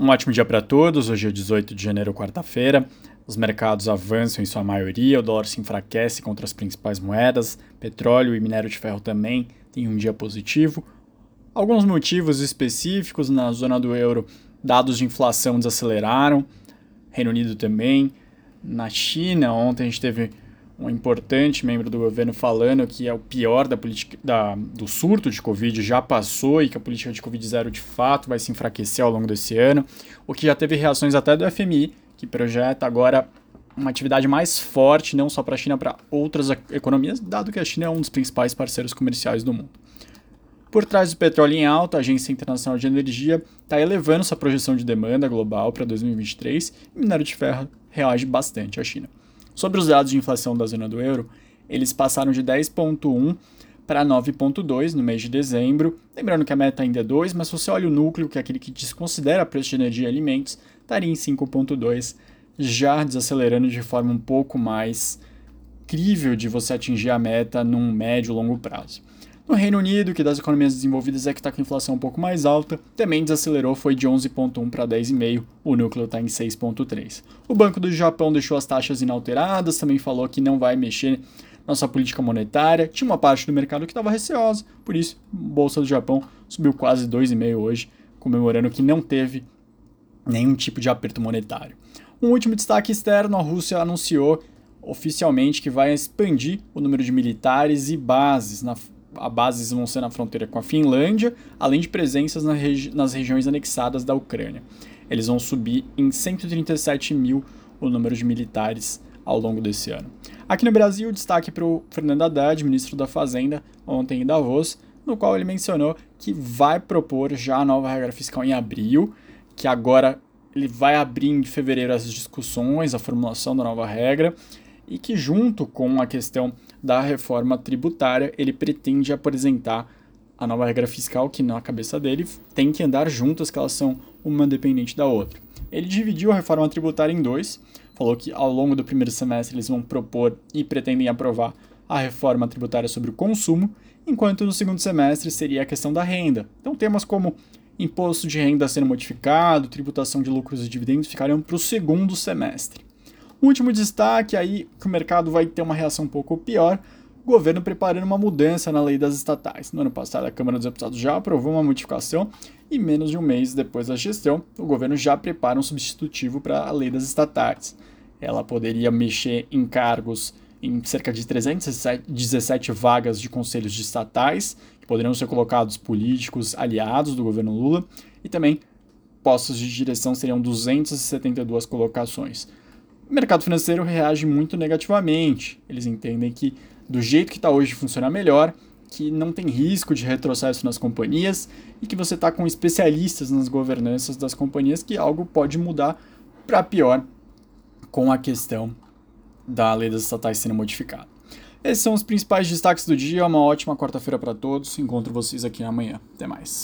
Um ótimo dia para todos. Hoje é 18 de janeiro, quarta-feira. Os mercados avançam em sua maioria, o dólar se enfraquece contra as principais moedas, petróleo e minério de ferro também têm um dia positivo. Alguns motivos específicos na zona do euro, dados de inflação desaceleraram, Reino Unido também. Na China, ontem a gente teve um importante membro do governo falando que é o pior da política da, do surto de Covid já passou e que a política de Covid zero de fato vai se enfraquecer ao longo desse ano, o que já teve reações até do FMI, que projeta agora uma atividade mais forte, não só para a China, para outras economias, dado que a China é um dos principais parceiros comerciais do mundo. Por trás do petróleo em alta, a Agência Internacional de Energia está elevando sua projeção de demanda global para 2023 e minério de ferro reage bastante à China. Sobre os dados de inflação da zona do euro, eles passaram de 10,1 para 9,2 no mês de dezembro. Lembrando que a meta ainda é 2, mas se você olha o núcleo, que é aquele que desconsidera preço de energia e alimentos, estaria em 5,2, já desacelerando de forma um pouco mais crível de você atingir a meta num médio e longo prazo. No Reino Unido, que das economias desenvolvidas é que está com inflação um pouco mais alta, também desacelerou, foi de 11,1 para 10,5, o núcleo está em 6,3. O Banco do Japão deixou as taxas inalteradas, também falou que não vai mexer na sua política monetária. Tinha uma parte do mercado que estava receosa, por isso a Bolsa do Japão subiu quase 2,5 hoje, comemorando que não teve nenhum tipo de aperto monetário. Um último destaque externo, a Rússia anunciou oficialmente que vai expandir o número de militares e bases na a bases vão ser na fronteira com a Finlândia, além de presenças na regi nas regiões anexadas da Ucrânia. Eles vão subir em 137 mil o número de militares ao longo desse ano. Aqui no Brasil, destaque para o Fernando Haddad, ministro da Fazenda, ontem em Davos, no qual ele mencionou que vai propor já a nova regra fiscal em abril, que agora ele vai abrir em fevereiro as discussões, a formulação da nova regra, e que, junto com a questão da reforma tributária, ele pretende apresentar a nova regra fiscal, que na cabeça dele tem que andar juntas, que elas são uma dependente da outra. Ele dividiu a reforma tributária em dois, falou que ao longo do primeiro semestre eles vão propor e pretendem aprovar a reforma tributária sobre o consumo, enquanto no segundo semestre seria a questão da renda. Então, temas como imposto de renda sendo modificado, tributação de lucros e dividendos ficariam para o segundo semestre. Último destaque aí que o mercado vai ter uma reação um pouco pior, o governo preparando uma mudança na lei das estatais. No ano passado, a Câmara dos Deputados já aprovou uma modificação e menos de um mês depois da gestão, o governo já prepara um substitutivo para a lei das estatais. Ela poderia mexer em cargos em cerca de 317 vagas de conselhos de estatais, que poderiam ser colocados políticos aliados do governo Lula, e também postos de direção seriam 272 colocações. O mercado financeiro reage muito negativamente. Eles entendem que, do jeito que está hoje, funciona melhor, que não tem risco de retrocesso nas companhias e que você está com especialistas nas governanças das companhias que algo pode mudar para pior com a questão da lei das estatais sendo modificada. Esses são os principais destaques do dia. Uma ótima quarta-feira para todos. Encontro vocês aqui amanhã. Até mais.